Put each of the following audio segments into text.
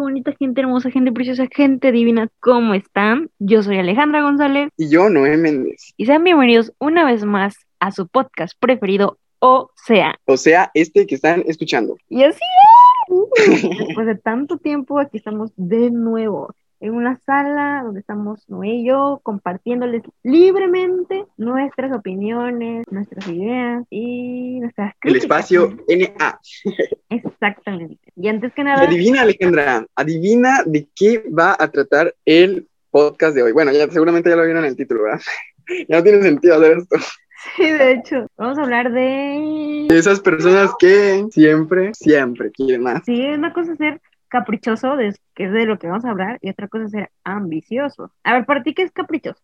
gente bonita, gente hermosa, gente preciosa, gente divina, ¿cómo están? Yo soy Alejandra González. Y yo, Noé Méndez. Y sean bienvenidos una vez más a su podcast preferido, O sea. O sea, este que están escuchando. Y así es. Después de tanto tiempo, aquí estamos de nuevo en una sala donde estamos Noé y yo compartiéndoles libremente nuestras opiniones, nuestras ideas y nuestras críticas. El espacio NA. Exactamente. Y antes que nada... Adivina, Alejandra, adivina de qué va a tratar el podcast de hoy. Bueno, ya seguramente ya lo vieron en el título, ¿verdad? ya no tiene sentido hacer esto. Sí, de hecho, vamos a hablar de... Esas personas que siempre, siempre quieren más. Sí, una cosa es ser caprichoso, que es de lo que vamos a hablar, y otra cosa es ser ambicioso. A ver, ¿para ti qué es caprichoso?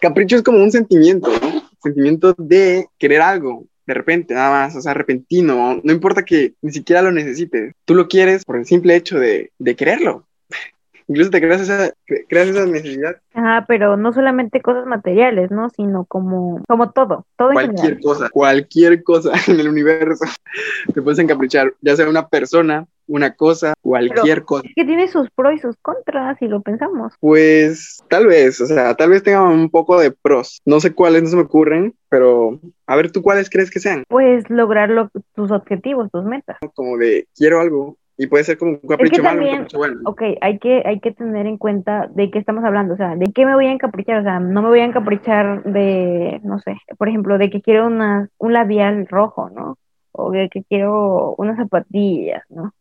Capricho es como un sentimiento, ¿no? Sentimiento de querer algo, de repente, nada más, o sea, repentino, no importa que ni siquiera lo necesites, tú lo quieres por el simple hecho de, de quererlo. Incluso te creas esa, creas esa necesidad. Ajá, pero no solamente cosas materiales, ¿no? Sino como, como todo, todo Cualquier cosa, cualquier cosa en el universo te puedes encaprichar, ya sea una persona, una cosa, cualquier cosa. Es que tiene sus pros y sus contras, si lo pensamos. Pues tal vez, o sea, tal vez tenga un poco de pros. No sé cuáles no se me ocurren, pero a ver, ¿tú cuáles crees que sean? Pues lograr tus objetivos, tus metas. Como de quiero algo, y puede ser como un capricho malo, un capricho bueno. Ok, hay que, hay que tener en cuenta de qué estamos hablando, o sea, de qué me voy a encaprichar, o sea, no me voy a encaprichar de, no sé, por ejemplo, de que quiero una, un labial rojo, ¿no? O de que quiero unas zapatillas, ¿no?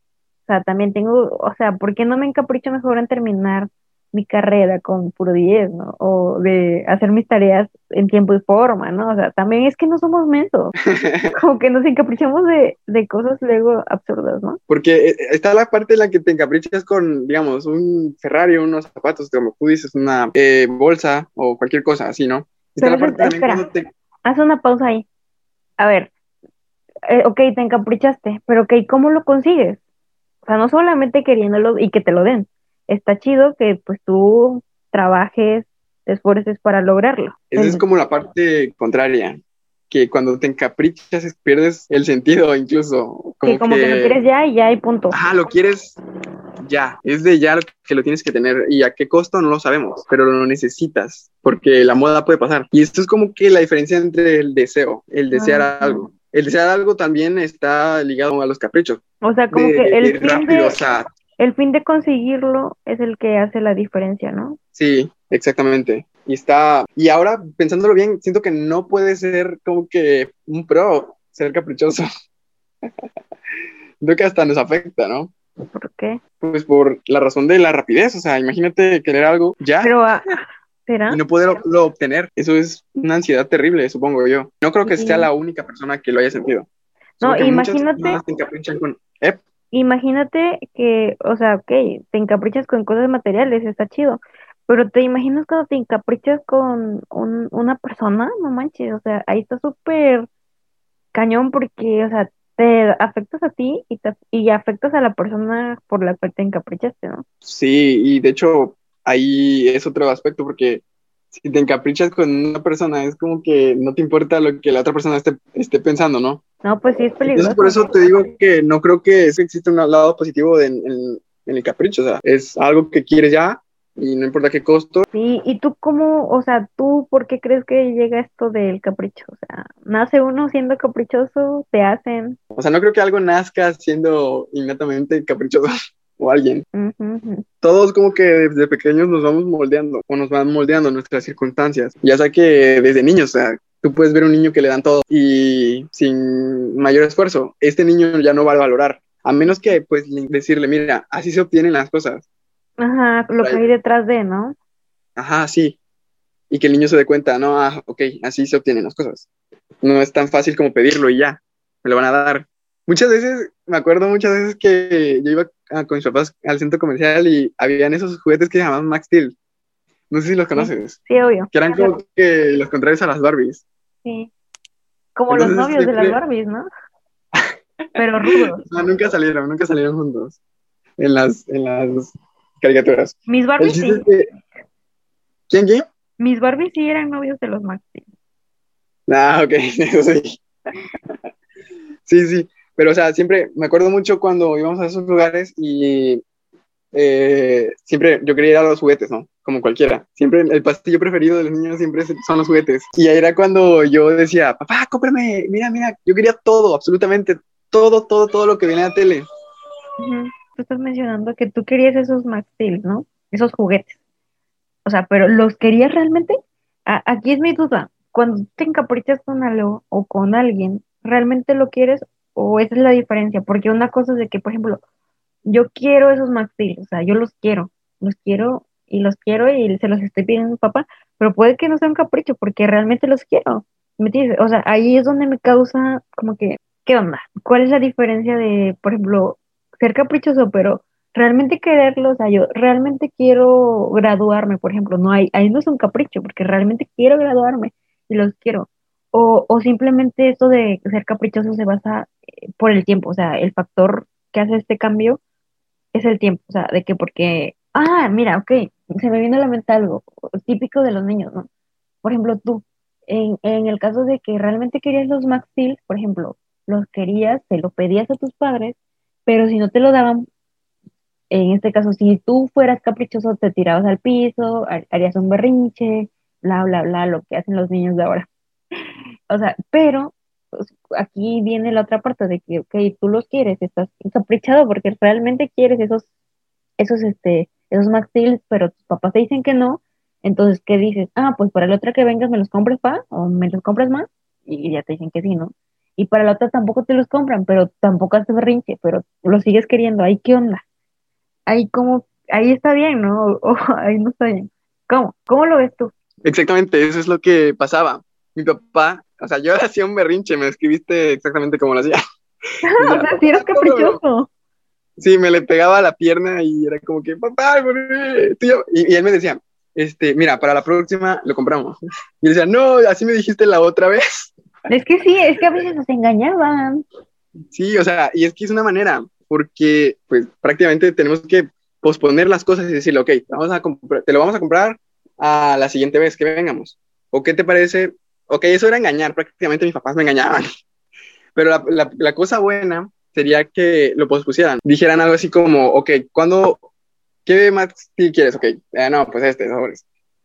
O sea, también tengo, o sea, ¿por qué no me encapricho mejor en terminar mi carrera con puro 10, ¿no? O de hacer mis tareas en tiempo y forma, ¿no? O sea, también es que no somos mensos. Como que nos encaprichamos de, de cosas luego absurdas, ¿no? Porque eh, está la parte en la que te encaprichas con, digamos, un Ferrari, unos zapatos, como tú dices, una eh, bolsa o cualquier cosa así, ¿no? Está la parte espera, haz una pausa ahí. A ver, eh, ok, te encaprichaste, pero ok, ¿cómo lo consigues? O sea, no solamente queriéndolo y que te lo den. Está chido que pues tú trabajes, te esfuerces para lograrlo. Esa es como la parte contraria, que cuando te encaprichas pierdes el sentido incluso. Como que como que, lo quieres ya y ya hay punto. Ah, lo quieres ya, es de ya que lo tienes que tener y a qué costo no lo sabemos, pero lo necesitas porque la moda puede pasar. Y esto es como que la diferencia entre el deseo, el desear algo el desear algo también está ligado a los caprichos. O sea, como que el fin, de, el fin de conseguirlo es el que hace la diferencia, ¿no? Sí, exactamente. Y está, y ahora pensándolo bien, siento que no puede ser como que un pro ser caprichoso. Creo que hasta nos afecta, ¿no? ¿Por qué? Pues por la razón de la rapidez, o sea, imagínate querer algo ya. Pero, ah, y no poderlo obtener. Eso es una ansiedad terrible, supongo yo. No creo que sea la única persona que lo haya sentido. No, imagínate. Imagínate que, o sea, ok, te encaprichas con cosas materiales, está chido. Pero te imaginas cuando te encaprichas con una persona, no manches, o sea, ahí está súper cañón porque, o sea, te afectas a ti y, te, y afectas a la persona por la cual te encaprichaste, ¿no? Sí, y de hecho, ahí es otro aspecto, porque si te encaprichas con una persona, es como que no te importa lo que la otra persona esté, esté pensando, ¿no? No, pues sí es peligroso. Entonces, por eso te digo que no creo que exista un lado positivo en, el capricho, o sea, es algo que quieres ya y no importa qué costo. Sí, y tú cómo, o sea, tú por qué crees que llega esto del capricho? O sea, nace uno siendo caprichoso, te hacen. O sea, no creo que algo nazca siendo innatamente caprichoso o alguien. Todos como que desde pequeños nos vamos moldeando o nos van moldeando nuestras circunstancias. Ya sea que desde niños, o sea, tú puedes ver un niño que le dan todo y sin mayor esfuerzo, este niño ya no va a valorar. A menos que pues decirle, mira, así se obtienen las cosas. Ajá, lo que hay detrás de, ¿no? Ajá, sí. Y que el niño se dé cuenta, no, ah, ok, así se obtienen las cosas. No es tan fácil como pedirlo y ya, me lo van a dar. Muchas veces, me acuerdo muchas veces que yo iba con mis papás al centro comercial y habían esos juguetes que se llamaban Max Steel. No sé si los conoces. Sí, obvio. Que eran como que los contrarios a las Barbies. Sí. Como los novios de las Barbies, ¿no? Pero rudos. No, nunca salieron, nunca salieron juntos en las, en las caricaturas. Mis Barbies sí. ¿Quién, quién? Mis Barbies sí eran novios de los Max Steel. Ah, ok, eso sí. sí, sí. Pero, o sea, siempre me acuerdo mucho cuando íbamos a esos lugares y eh, siempre yo quería ir a los juguetes, ¿no? Como cualquiera. Siempre el pastillo preferido de los niños siempre son los juguetes. Y ahí era cuando yo decía, papá, cómprame, mira, mira, yo quería todo, absolutamente todo, todo, todo lo que viene a la tele. Tú estás mencionando que tú querías esos Max Steel, ¿no? Esos juguetes. O sea, pero ¿los querías realmente? aquí es mi duda. Cuando te encaprichas con algo o con alguien, ¿realmente lo quieres o esa es la diferencia? Porque una cosa es de que, por ejemplo, yo quiero esos Max Steel, o sea, yo los quiero, los quiero y los quiero y se los estoy pidiendo a papá, pero puede que no sea un capricho porque realmente los quiero. ¿Me entiendes? O sea, ahí es donde me causa como que, ¿qué onda? ¿Cuál es la diferencia de, por ejemplo, ser caprichoso, pero realmente quererlo? O sea, yo realmente quiero graduarme, por ejemplo, no hay, ahí no es un capricho, porque realmente quiero graduarme y los quiero. O, o simplemente esto de ser caprichoso se basa eh, por el tiempo, o sea, el factor que hace este cambio es el tiempo, o sea, de que porque, ah, mira, ok, se me viene a la mente algo típico de los niños, ¿no? Por ejemplo, tú, en, en el caso de que realmente querías los Max por ejemplo, los querías, te lo pedías a tus padres, pero si no te lo daban, en este caso, si tú fueras caprichoso, te tirabas al piso, harías un berrinche, bla, bla, bla, lo que hacen los niños de ahora. O sea, pero pues, aquí viene la otra parte de que, ok, tú los quieres, estás caprichado porque realmente quieres esos, esos, este, esos Max pero tus papás te dicen que no, entonces, ¿qué dices? Ah, pues para la otra que vengas me los compres, pa, o me los compras más, y ya te dicen que sí, ¿no? Y para la otra tampoco te los compran, pero tampoco haces berrinche, pero lo sigues queriendo, ahí qué onda? Ahí como, ahí está bien, ¿no? O, ahí no está bien. ¿Cómo? ¿Cómo lo ves tú? Exactamente, eso es lo que pasaba. Mi papá, o sea, yo hacía un berrinche, me escribiste exactamente como lo hacía. o sea, si eres caprichoso. Sí, me le pegaba a la pierna y era como que, papá, y, y él me decía, este, mira, para la próxima lo compramos. Y él decía, no, así me dijiste la otra vez. Es que sí, es que a veces nos engañaban. Sí, o sea, y es que es una manera, porque pues prácticamente tenemos que posponer las cosas y decirle, ok, vamos a te lo vamos a comprar a la siguiente vez que vengamos. ¿O qué te parece? Ok, eso era engañar, prácticamente mis papás me engañaban. Pero la, la, cosa buena sería que lo pospusieran. Dijeran algo así como, ok, ¿cuándo, qué más quieres? Ok, eh, no, pues este,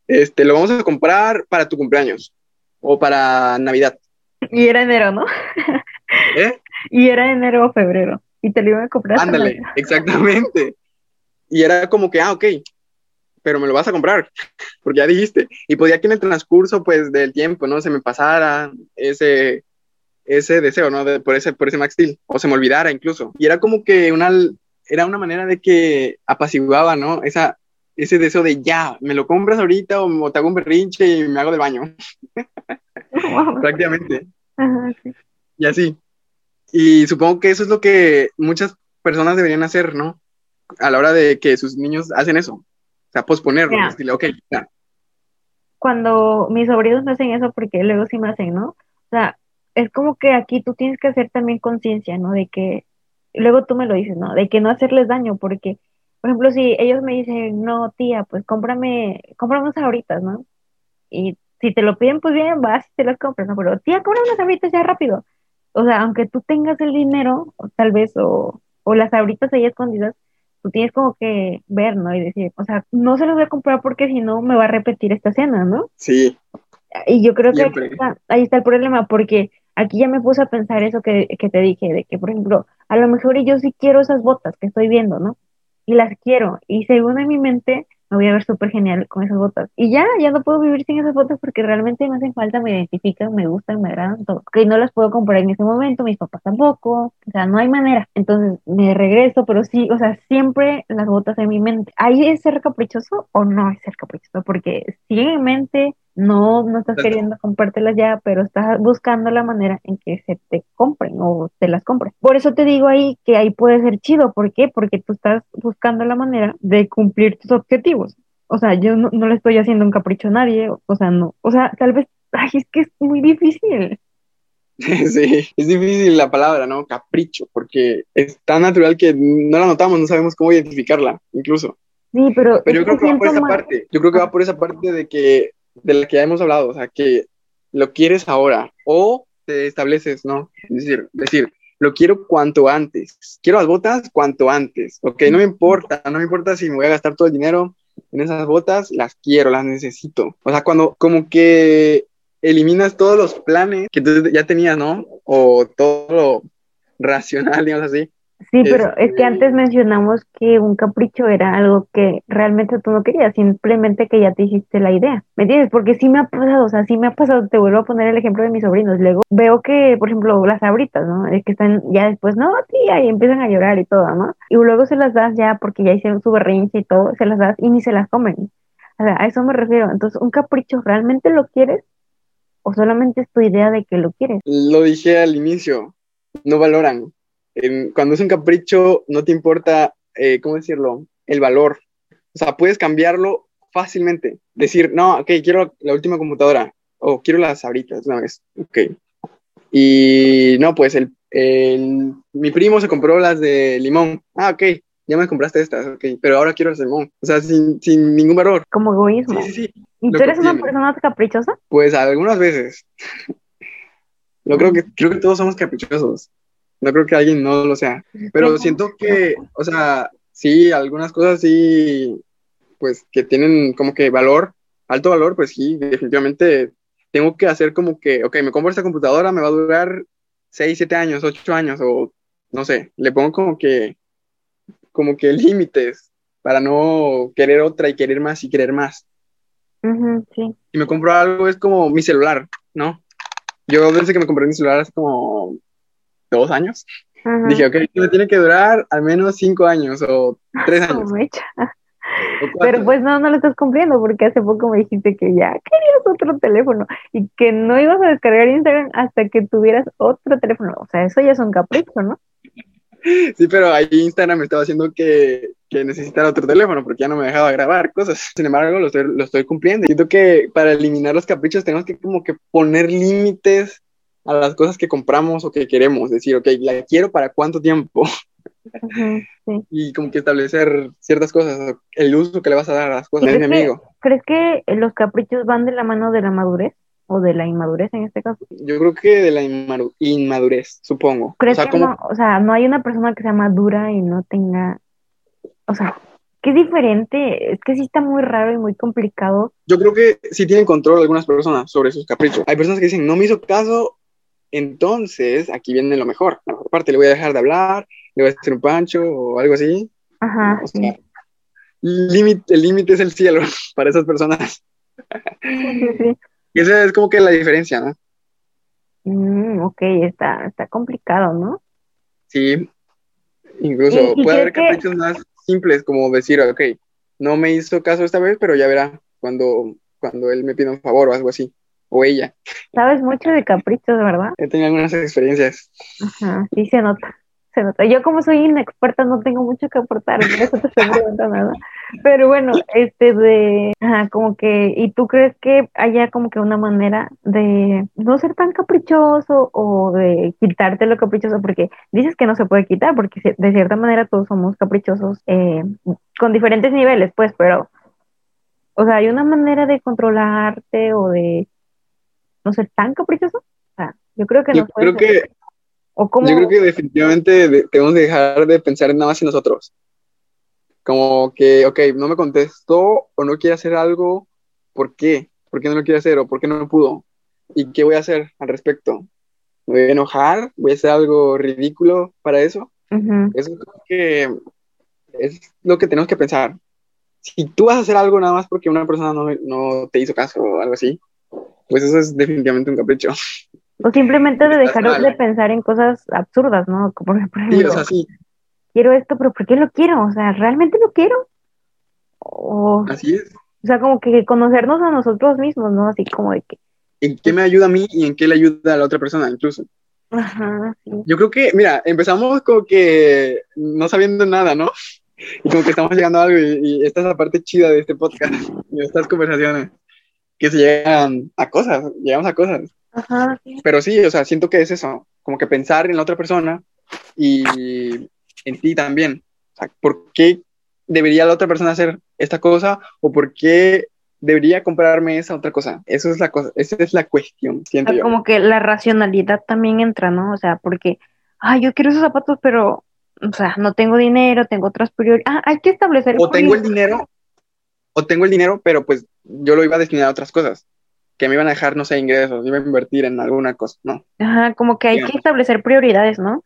Este, lo vamos a comprar para tu cumpleaños o para Navidad. Y era enero, ¿no? ¿Eh? Y era enero o febrero. Y te lo iban a comprar. Ándale, exactamente. Y era como que, ah, ok, pero me lo vas a comprar, porque ya dijiste. Y podía que en el transcurso, pues, del tiempo, ¿no? Se me pasara ese, ese deseo, ¿no? por, ese, por ese Max Steel, o se me olvidara incluso. Y era como que una, era una manera de que apaciguaba, ¿no? Esa, ese deseo de ya, me lo compras ahorita o, te hago un berrinche y me hago del baño. Prácticamente. Y así. Y supongo que eso es lo que muchas personas deberían hacer, ¿no? A la hora de que sus niños hacen eso. O sea, posponerlo. Cuando mis sobrinos me hacen eso, porque luego sí me hacen, ¿no? O sea, es como que aquí tú tienes que hacer también conciencia, ¿no? De que, luego tú me lo dices, ¿no? De que no hacerles daño, porque, por ejemplo, si ellos me dicen, no, tía, pues cómprame, cómprame unas ahorita, ¿no? Y si te lo piden, pues bien, vas y te las compras, ¿no? Pero tía, cobra unas sabritas ya rápido. O sea, aunque tú tengas el dinero, tal vez, o, o las sabritas ahí escondidas, tú tienes como que ver, ¿no? Y decir, o sea, no se los voy a comprar porque si no me va a repetir esta cena, ¿no? Sí. Y yo creo que ahí está, ahí está, el problema, porque aquí ya me puse a pensar eso que, que te dije, de que, por ejemplo, a lo mejor yo sí quiero esas botas que estoy viendo, ¿no? Y las quiero. Y según en mi mente, me voy a ver súper genial con esas botas. Y ya, ya no puedo vivir sin esas botas porque realmente me hacen falta, me identifican, me gustan, me agradan, todo. Que no las puedo comprar en ese momento, mis papás tampoco, o sea, no hay manera. Entonces me regreso, pero sí, o sea, siempre las botas en mi mente. ¿Ahí es ser caprichoso o no es ser caprichoso? Porque si en mente no, no estás queriendo comprártelas ya, pero estás buscando la manera en que se te compren o te las compren. Por eso te digo ahí que ahí puede ser chido. ¿Por qué? Porque tú estás buscando la manera de cumplir tus objetivos. O sea, yo no, le estoy haciendo un capricho a nadie, o, sea, no. O sea, tal vez, ay, es que es muy difícil. Sí, es difícil la palabra, ¿no? Capricho, porque es tan natural que no la notamos, no sabemos cómo identificarla, incluso. Sí, pero... Pero yo creo que va por esa parte, yo creo que va por esa parte de que de la que ya hemos hablado, o sea, que lo quieres ahora o te estableces, ¿no? Es decir, decir, lo quiero cuanto antes. Quiero las botas cuanto antes, ok, no me importa, no me importa si me voy a gastar todo el dinero en esas botas, las quiero, las necesito. O sea, cuando como que eliminas todos los planes que tú ya tenías, ¿no? O todo lo racional, digamos así, Sí, pero es que antes mencionamos que un capricho era algo que realmente tú no querías, simplemente que ya te hiciste la idea. ¿Me entiendes? Porque sí me ha pasado, o sea, sí me ha pasado, te vuelvo a poner el ejemplo de mis sobrinos. Luego veo que, por ejemplo, las abritas, ¿no? Es que están ya después, no, tía, y empiezan a llorar y todo, ¿no? Y luego se las das ya porque ya hicieron su berrinche y todo, se las das y ni se las comen. O sea, a eso me refiero. Entonces, ¿un capricho realmente lo quieres? ¿O solamente es tu idea de que lo quieres? Lo dije al inicio, no valoran cuando es un capricho, no te importa, eh, ¿cómo decirlo? El valor. O sea, puedes cambiarlo fácilmente. Decir, no, ok, quiero la última computadora. O quiero las abritas una vez. Ok. Y no, pues el, mi primo se compró las de limón. Ah, ok, ya me compraste estas, ok, pero ahora quiero las de limón. O sea, sin, sin ningún valor. Como egoísmo. Sí, sí, sí. ¿Y tú eres una persona caprichosa? Pues algunas veces. Yo creo que, creo que todos somos caprichosos. No creo que alguien no lo sea. Pero siento que, o sea, sí, algunas cosas sí, pues que tienen como que valor, alto valor, pues sí, definitivamente tengo que hacer como que, ok, me compro esta computadora, me va a durar 6, 7 años, 8 años, o no sé, le pongo como que, como que límites para no querer otra y querer más y querer más. sí. Si me compro algo es como mi celular, ¿no? Yo desde que me compré mi celular hace como dos años. Dije, ok, me tiene que durar al menos cinco años o tres años. Pero pues no, no lo estás cumpliendo porque hace poco me dijiste que ya querías otro teléfono y que no ibas a descargar Instagram hasta que tuvieras otro teléfono. O sea, eso ya es un capricho, ¿no? Sí, pero ahí Instagram me estaba haciendo que, que necesitara otro teléfono porque ya no me dejaba grabar cosas. Sin embargo, lo estoy, lo estoy cumpliendo. Siento que para eliminar los caprichos tenemos que como que poner límites a las cosas que compramos o que queremos, decir, ok, la quiero para cuánto tiempo. Y como que establecer ciertas cosas, el uso que le vas a dar a las cosas. Es mi amigo. ¿Crees que los caprichos van de la mano de la madurez? ¿O de la inmadurez en este caso? Yo creo que de la inmadurez, supongo. ¿Crees o sea, que no, o sea, no hay una persona que sea madura y no tenga, o sea, qué diferente, es que sí está muy raro y muy complicado. Yo creo que sí tienen control algunas personas sobre sus caprichos. Hay personas que dicen, no me hizo caso entonces, aquí viene lo mejor. La mejor parte, le voy a dejar de hablar, le voy a hacer un pancho o algo así. Ajá. el límite es el cielo para esas personas. Sí, sí. Y esa es como que la diferencia, ¿no? Mm, ok, está, está complicado, ¿no? Sí. Incluso puede haber caprichos más simples, como decir, ok, no me hizo caso esta vez, pero ya verá cuando, cuando él me pida un favor o algo así o ella. Sabes mucho de caprichos, ¿verdad? He tenido algunas experiencias. Ajá, sí se nota, se nota. Yo como soy inexperta no tengo mucho que aportar, por eso te estoy preguntando nada. Pero bueno, este de, ajá, como que, ¿y tú crees que haya como que una manera de no ser tan caprichoso o de quitarte lo caprichoso? Porque dices que no se puede quitar, porque de cierta manera todos somos caprichosos eh, con diferentes niveles, pues, pero, o sea, ¿hay una manera de controlarte o de no ser tan caprichoso? O sea, yo creo que no creo que ¿O Yo creo que definitivamente debemos dejar de pensar nada más en nosotros. Como que, ok, no me contestó o no quiere hacer algo, ¿por qué? ¿Por qué no lo quiere hacer o por qué no pudo? ¿Y qué voy a hacer al respecto? ¿Me voy a enojar? ¿Voy a hacer algo ridículo para eso? Eso creo que es lo que tenemos que pensar. Si tú vas a hacer algo nada más porque una persona no, no te hizo caso o algo así, pues eso es definitivamente un capricho. O simplemente de dejar de pensar en cosas absurdas, ¿no? Como por ejemplo, sí, o sea, sí. quiero esto, pero ¿por qué lo quiero? O sea, ¿realmente lo quiero? O, Así es. O sea, como que conocernos a nosotros mismos, ¿no? Así como de que... ¿En qué me ayuda a mí y en qué le ayuda a la otra persona, incluso? Ajá, sí. Yo creo que, mira, empezamos como que no sabiendo nada, ¿no? Y como que estamos llegando a algo y, y esta es la parte chida de este podcast y estas conversaciones que se llegan a cosas, llegamos a cosas. Ajá, Pero sí, o sea, siento que es eso, como que pensar en la otra persona y en ti también. O sea, ¿por qué debería la otra persona hacer esta cosa o por qué debería comprarme esa otra cosa? Eso es la cosa, esa es la cuestión, siento yo. Como que la racionalidad también entra, ¿no? O sea, porque ah, yo quiero esos zapatos, pero, o sea, no tengo dinero, tengo otras prioridades. Ah, hay que establecer. O tengo el dinero, o tengo el dinero, pero pues yo lo iba a destinar a otras cosas que me iban a dejar, no sé, ingresos, iba a invertir en alguna cosa, ¿no? Ajá, como que hay que establecer prioridades, ¿no?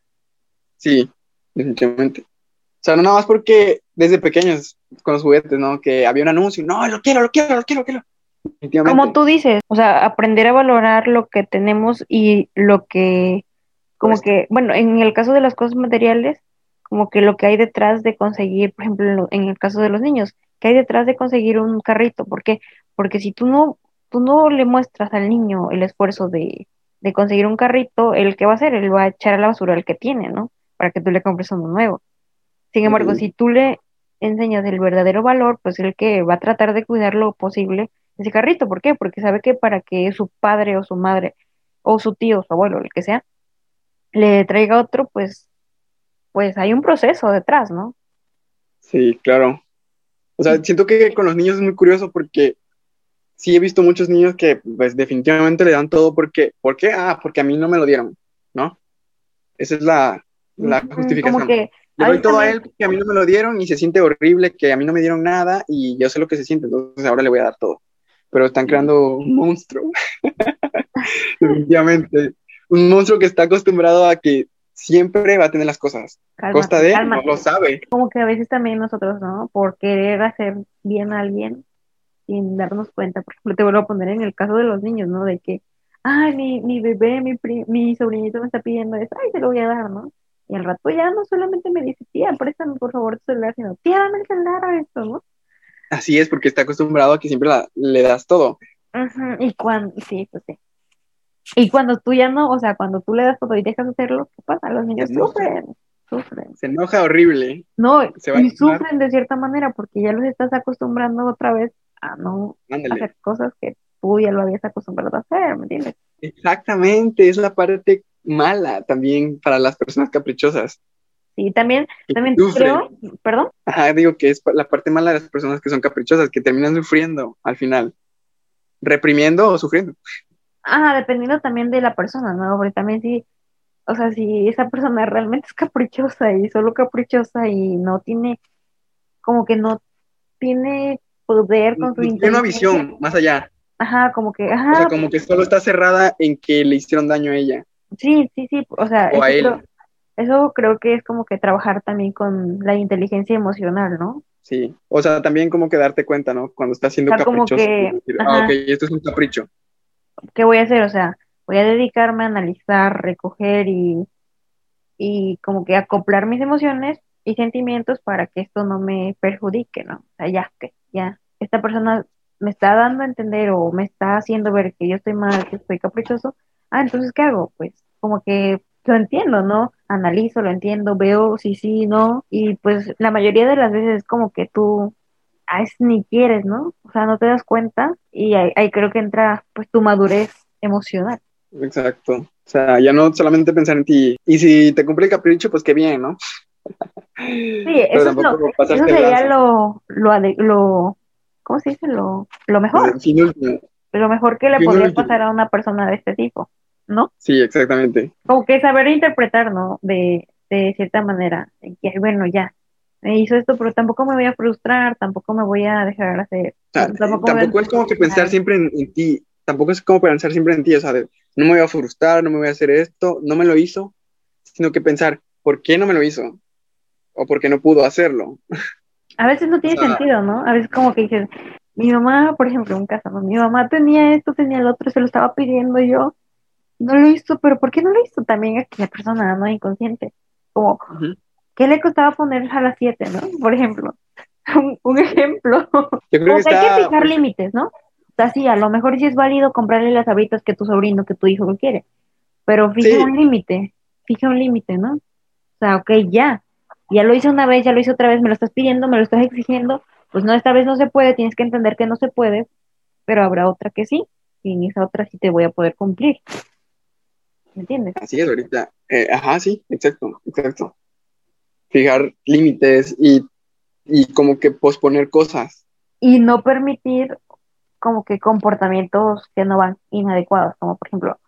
Sí, definitivamente. O sea, no nada más porque desde pequeños con los juguetes, ¿no? Que había un anuncio, no, lo quiero, lo quiero, lo quiero, lo quiero. Como tú dices, o sea, aprender a valorar lo que tenemos y lo que, como pues que, bueno, en el caso de las cosas materiales, como que lo que hay detrás de conseguir, por ejemplo, en el caso de los niños, que hay detrás de conseguir un carrito, ¿por qué? Porque si tú no, tú no le muestras al niño el esfuerzo de, de conseguir un carrito, el que va a hacer, él va a echar a la basura el que tiene, ¿no? Para que tú le compres uno nuevo. Sin embargo, si tú le enseñas el verdadero valor, pues el que va a tratar de cuidar lo posible ese carrito. ¿Por qué? Porque sabe que para que su padre o su madre o su tío o su abuelo, el que sea, le traiga otro, pues, pues hay un proceso detrás, ¿no? Sí, claro. O sea, siento que con los niños es muy curioso porque sí he visto muchos niños que pues definitivamente le dan todo porque, ¿por qué? Ah, porque a mí no me lo dieron, ¿no? Esa es la, la justificación. le doy todo a él porque a mí no me lo dieron y se siente horrible que a mí no me dieron nada y yo sé lo que se siente, entonces ahora le voy a dar todo. Pero están creando un monstruo. definitivamente. Un monstruo que está acostumbrado a que siempre va a tener las cosas. Costa de no lo sabe. Como que a veces también nosotros, ¿no? Por querer hacer bien a alguien, sin darnos cuenta. Por ejemplo, te vuelvo a poner en el caso de los niños, ¿no? De que, ay, mi, mi bebé, mi, mi sobrinito me está pidiendo eso, ay, se lo voy a dar, ¿no? Y al rato ya no solamente me dice, tía, préstame por favor tu celular, sino, tía, dame el celular a esto, ¿no? Así es, porque está acostumbrado a que siempre le das todo. Y cuando, sí, pues sí. Y cuando tú ya no, o sea, cuando tú le das todo y dejas de hacerlo, ¿qué pasa? Los niños sufren, sufren. Se enoja horrible. No, y sufren de cierta manera porque ya los estás acostumbrando otra vez a no hacer cosas que tú ya lo habías acostumbrado a hacer, ¿me entiendes? Exactamente, es la parte mala también para las personas caprichosas. Sí, también, también creo, perdón. Ajá, digo que es la parte mala de las personas que son caprichosas, que terminan sufriendo al final, reprimiendo o sufriendo. Ajá, dependiendo también de la persona, ¿no? Porque también sí, o sea, si esa persona realmente es caprichosa y solo caprichosa y no tiene, como que no tiene poder con su Tiene una visión más allá. Ajá, como que, ajá. O sea, como que solo está cerrada en que le hicieron daño a ella. Sí, sí, sí, o sea, eso, Creo, que es como que trabajar también con la inteligencia emocional, ¿no? Sí, o sea, también como que darte cuenta, ¿no? Cuando estás siendo caprichoso. ah, ok, esto es un capricho. ¿Qué voy a hacer? O sea, voy a dedicarme a analizar, recoger y, y como que acoplar mis emociones y sentimientos para que esto no me perjudique, ¿no? O sea, ya, que ya, esta persona me está dando a entender o me está haciendo ver que yo estoy mal, que estoy caprichoso, ah, entonces, ¿qué hago? Pues como que lo entiendo, ¿no? Analizo, lo entiendo, veo si sí, no, y pues la mayoría de las veces es como que tú a veces ni quieres, ¿no? O sea, no te das cuenta y ahí, creo que entra pues tu madurez emocional. Exacto. O sea, ya no solamente pensar en ti. Y si te cumple el capricho, pues qué bien, ¿no? Sí, eso, es lo, eso sería lo, lo, lo, ¿cómo se dice? Lo, lo mejor. Lo mejor que le podría pasar a una persona de este tipo, ¿no? Sí, exactamente. Como que saber interpretar, ¿no? De, de cierta manera. Que, bueno, ya, hizo esto, pero tampoco me voy a frustrar, tampoco me voy a dejar hacer. tampoco, es como que pensar siempre en, ti, tampoco es como pensar siempre en ti, o sea, no me voy a frustrar, no me voy a hacer esto, no me lo hizo, sino que pensar, ¿por qué no me lo hizo? O por qué no pudo hacerlo. A veces no tiene sentido, ¿no? A veces como que dices, mi mamá, por ejemplo, en un caso, mi mamá tenía esto, tenía el otro, se lo estaba pidiendo yo, no lo hizo, pero ¿por qué no lo hizo? También aquella persona, ¿no? Inconsciente. Como, ¿qué le costaba poner a las 7, no? Por ejemplo. un, ejemplo. Yo creo que hay que fijar límites, ¿no? O sea, sí, a lo mejor sí es válido comprarle las habitas que tu sobrino, que tu hijo lo quiere, pero fija un límite, fija un límite, ¿no? O sea, ok, ya, ya lo hice una vez, ya lo hice otra vez, me lo estás pidiendo, me lo estás exigiendo, pues no, esta vez no se puede, tienes que entender que no se puede, pero habrá otra que sí, y en esa otra sí te voy a poder cumplir. ¿Me entiendes? Así es, ahorita. Eh, ajá, sí, exacto, exacto fijar límites y, como que posponer cosas. Y no permitir como que comportamientos que no van inadecuados, como por ejemplo.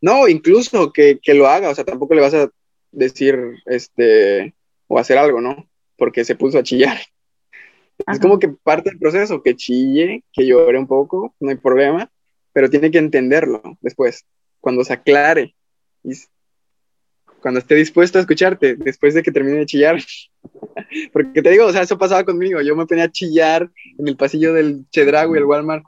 No, incluso que, lo haga, o sea, tampoco le vas a decir, este, o hacer algo, ¿no? Porque se puso a chillar. Es como que parte del proceso, que chille, que llore un poco, no hay problema, pero tiene que entenderlo después, cuando se aclare, y cuando esté dispuesto a escucharte, después de que termine de chillar. Porque te digo, o sea, eso pasaba conmigo, yo me ponía a chillar en el pasillo del Chedrago y el Walmart,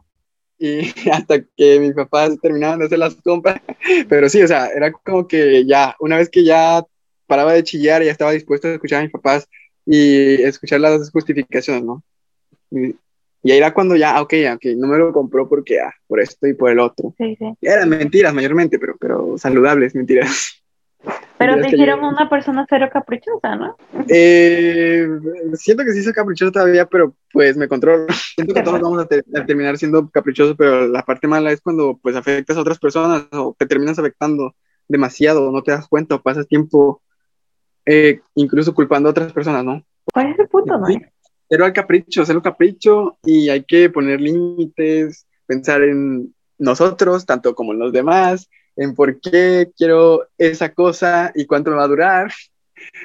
y hasta que mis papás terminaban de hacer las compras, pero sí, o sea, era como que ya, una vez que ya paraba de chillar, ya estaba dispuesto a escuchar a mis papás y escuchar las justificaciones, ¿no? Y, ahí era cuando ya, ok, ok, no me lo compró porque, ah, por esto y por el otro. Sí, sí. Eran mentiras mayormente, pero, pero saludables mentiras. Pero te hicieron una persona cero caprichosa, ¿no? Eh, siento que sí soy caprichoso todavía, pero pues me controlo. Siento que todos vamos a, terminar siendo caprichosos, pero la parte mala es cuando pues afectas a otras personas o te terminas afectando demasiado, no te das cuenta o pasas tiempo eh, incluso culpando a otras personas, ¿no? ¿Cuál es el punto, no? Pero al capricho, hacerlo capricho y hay que poner límites, pensar en nosotros, tanto como en los demás, en por qué quiero esa cosa y cuánto me va a durar.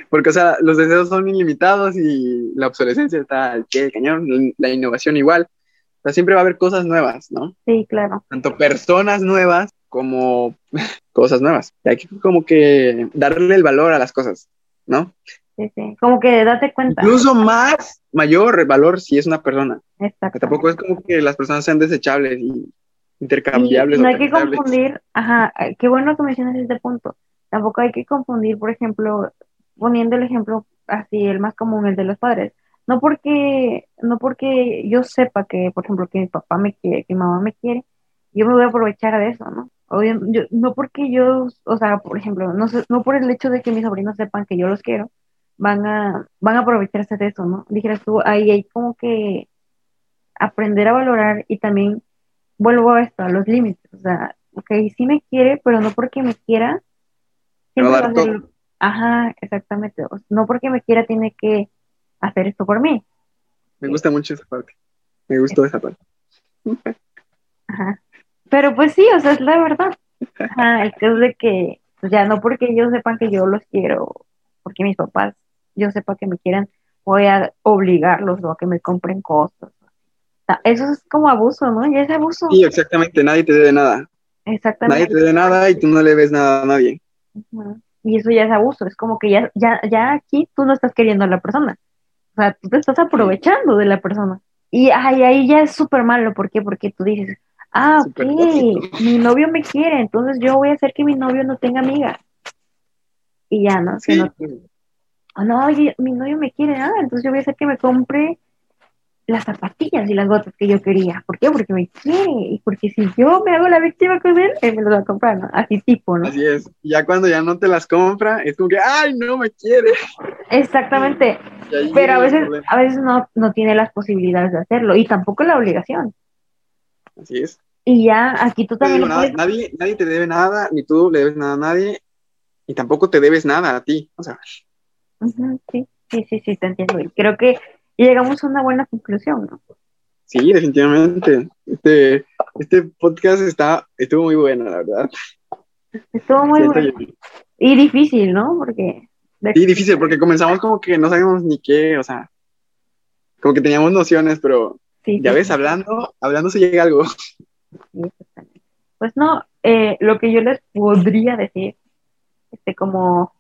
Porque, o sea, los deseos son ilimitados y la obsolescencia está al pie del cañón, la innovación igual. O sea, siempre va a haber cosas nuevas, ¿no? Sí, claro. Tanto personas nuevas como cosas nuevas. Hay que como que darle el valor a las cosas. ¿no? Sí, sí, como que date cuenta. Incluso más, mayor valor si es una persona. Exacto. Tampoco es como que las personas sean desechables y intercambiables. no hay que confundir, ajá, qué bueno que mencionas este punto. Tampoco hay que confundir, por ejemplo, poniendo el ejemplo así, el más común, el de los padres. No porque, no porque yo sepa que, por ejemplo, que mi papá me quiere, que mi mamá me quiere, yo me voy a aprovechar de eso, ¿no? no porque yo, o sea, por ejemplo, no, no por el hecho de que mis sobrinos sepan que yo los quiero, van a, van a aprovecharse de eso, ¿no? Dijeras tú, ahí hay como que aprender a valorar y también vuelvo a esto, a los límites, o sea, ok, sí me quiere, pero no porque me quiera, Ajá, exactamente, no porque me quiera tiene que hacer esto por mí. Me gusta mucho esa parte, me gustó esa parte. Ajá. Pero pues sí, o sea, es la verdad. el que es de que, pues ya no porque ellos sepan que yo los quiero, porque mis papás, yo sepa que me quieren, voy a obligarlos o a que me compren cosas. Eso es como abuso, ¿no? Ya es abuso. Sí, exactamente, nadie te debe nada. Exactamente. Nadie te debe nada y tú no le ves nada a nadie. Y eso ya es abuso, es como que ya, ya, ya aquí tú no estás queriendo a la persona. O sea, tú te estás aprovechando de la persona. Y ahí ya es súper malo, ¿por qué? Porque tú dices, ah, ok, mi novio me quiere, entonces yo voy a hacer que mi novio no tenga amigas. Y ya, ¿no? Sí. no, oh, no, oye, mi novio me quiere, ah, entonces yo voy a hacer que me compre las zapatillas y las botas que yo quería. ¿Por qué? Porque me quiere. Y porque si yo me hago la víctima con él, él me las va a comprar, ¿no? Así tipo, ¿no? Así es. Ya cuando ya no te las compra, es como que, ay, no me quiere. Exactamente. Pero a veces, a veces no, no tiene las posibilidades de hacerlo y tampoco la obligación. Así es. Y ya aquí tú también... nadie, nadie te debe nada, ni tú le debes nada a nadie, y tampoco te debes nada a ti. O sea. sí, sí, sí, sí, te entiendo. Y creo que llegamos a una buena conclusión, ¿no? Sí, definitivamente. Este, este podcast está, estuvo muy bueno, la verdad. Estuvo muy bueno. Y difícil, ¿no? Porque... Sí, difícil, porque comenzamos como que no sabíamos ni qué, o sea, como que teníamos nociones, pero ya ves, hablando, hablando se llega algo. Pues no, eh, lo que yo les podría decir, este, como,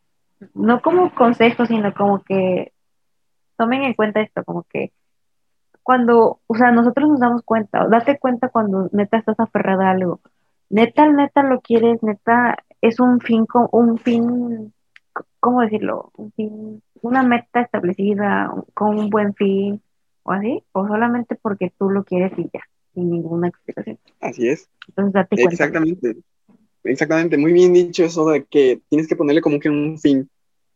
no como consejo, sino como que tomen en cuenta esto, como que cuando, o sea, nosotros nos damos cuenta, o date cuenta cuando neta estás aferrada a algo, neta, neta lo quieres, neta, es un fin, un fin, ¿cómo decirlo? Un fin, una meta establecida, con un buen fin, o así, o solamente porque tú lo quieres y ya, sin ninguna explicación. Así es. Entonces date cuenta. Exactamente. Exactamente, muy bien dicho eso de que tienes que ponerle como que un fin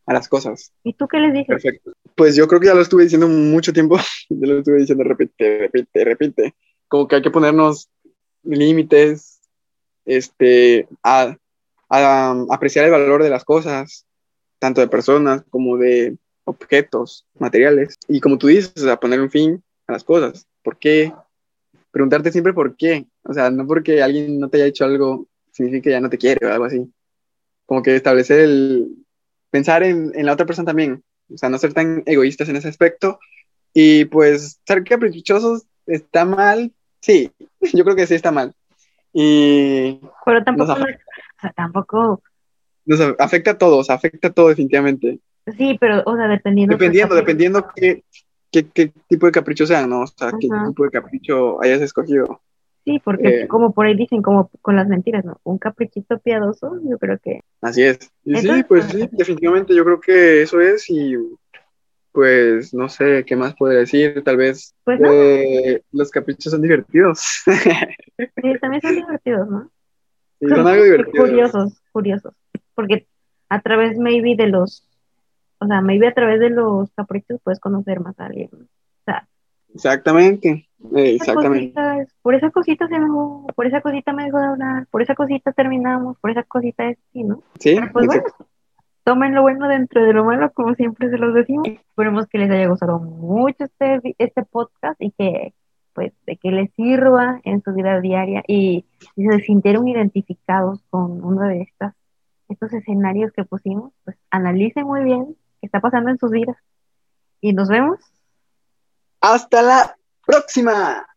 a las cosas. ¿Y tú qué les dices? Perfecto. Pues yo creo que ya lo estuve diciendo mucho tiempo, ya lo estuve diciendo, repite, repite, repite. Como que hay que ponernos límites, este, a, a apreciar el valor de las cosas, tanto de personas como de objetos, materiales. Y como tú dices, a poner un fin a las cosas. ¿Por qué? Preguntarte siempre por qué. O sea, no porque alguien no te haya hecho algo, significa que ya no te quiere o algo así. Como que establecer el, pensar en, en, la otra persona también, o sea, no ser tan egoístas en ese aspecto. Y pues ser caprichosos está mal, sí, yo creo que sí está mal. Y... Pero tampoco, o sea, tampoco... Nos afecta a todos, afecta a todo definitivamente. Sí, pero, o sea, dependiendo... Dependiendo, dependiendo qué, qué, qué, tipo de capricho sea, ¿no? O sea, qué tipo de capricho hayas escogido. Sí, porque eh, como por ahí dicen, como con las mentiras, ¿no? Un caprichito piadoso, yo creo que... Así es. Y sí, pues sí, definitivamente yo creo que eso es y pues no sé qué más podría decir, tal vez pues eh, los caprichos son divertidos. sí, también son divertidos, ¿no? Sí, son, algo divertidos. Curiosos, curiosos, porque a través maybe de los, o sea, maybe a través de los caprichos puedes conocer más a alguien, ¿no? O sea, Exactamente, exactamente. por esa cosita se dejó, por esa cosita me dejó de hablar, por esa cosita terminamos, por esa cosita es así, ¿no? Sí. pues bueno, tomen lo bueno dentro de lo malo, como siempre se los decimos. Esperemos que les haya gustado mucho este, este podcast y que pues de que les sirva en su vida diaria y, se sintieron identificados con uno de estas estos escenarios que pusimos, pues analicen muy bien qué está pasando en sus vidas. Y nos vemos hasta la próxima.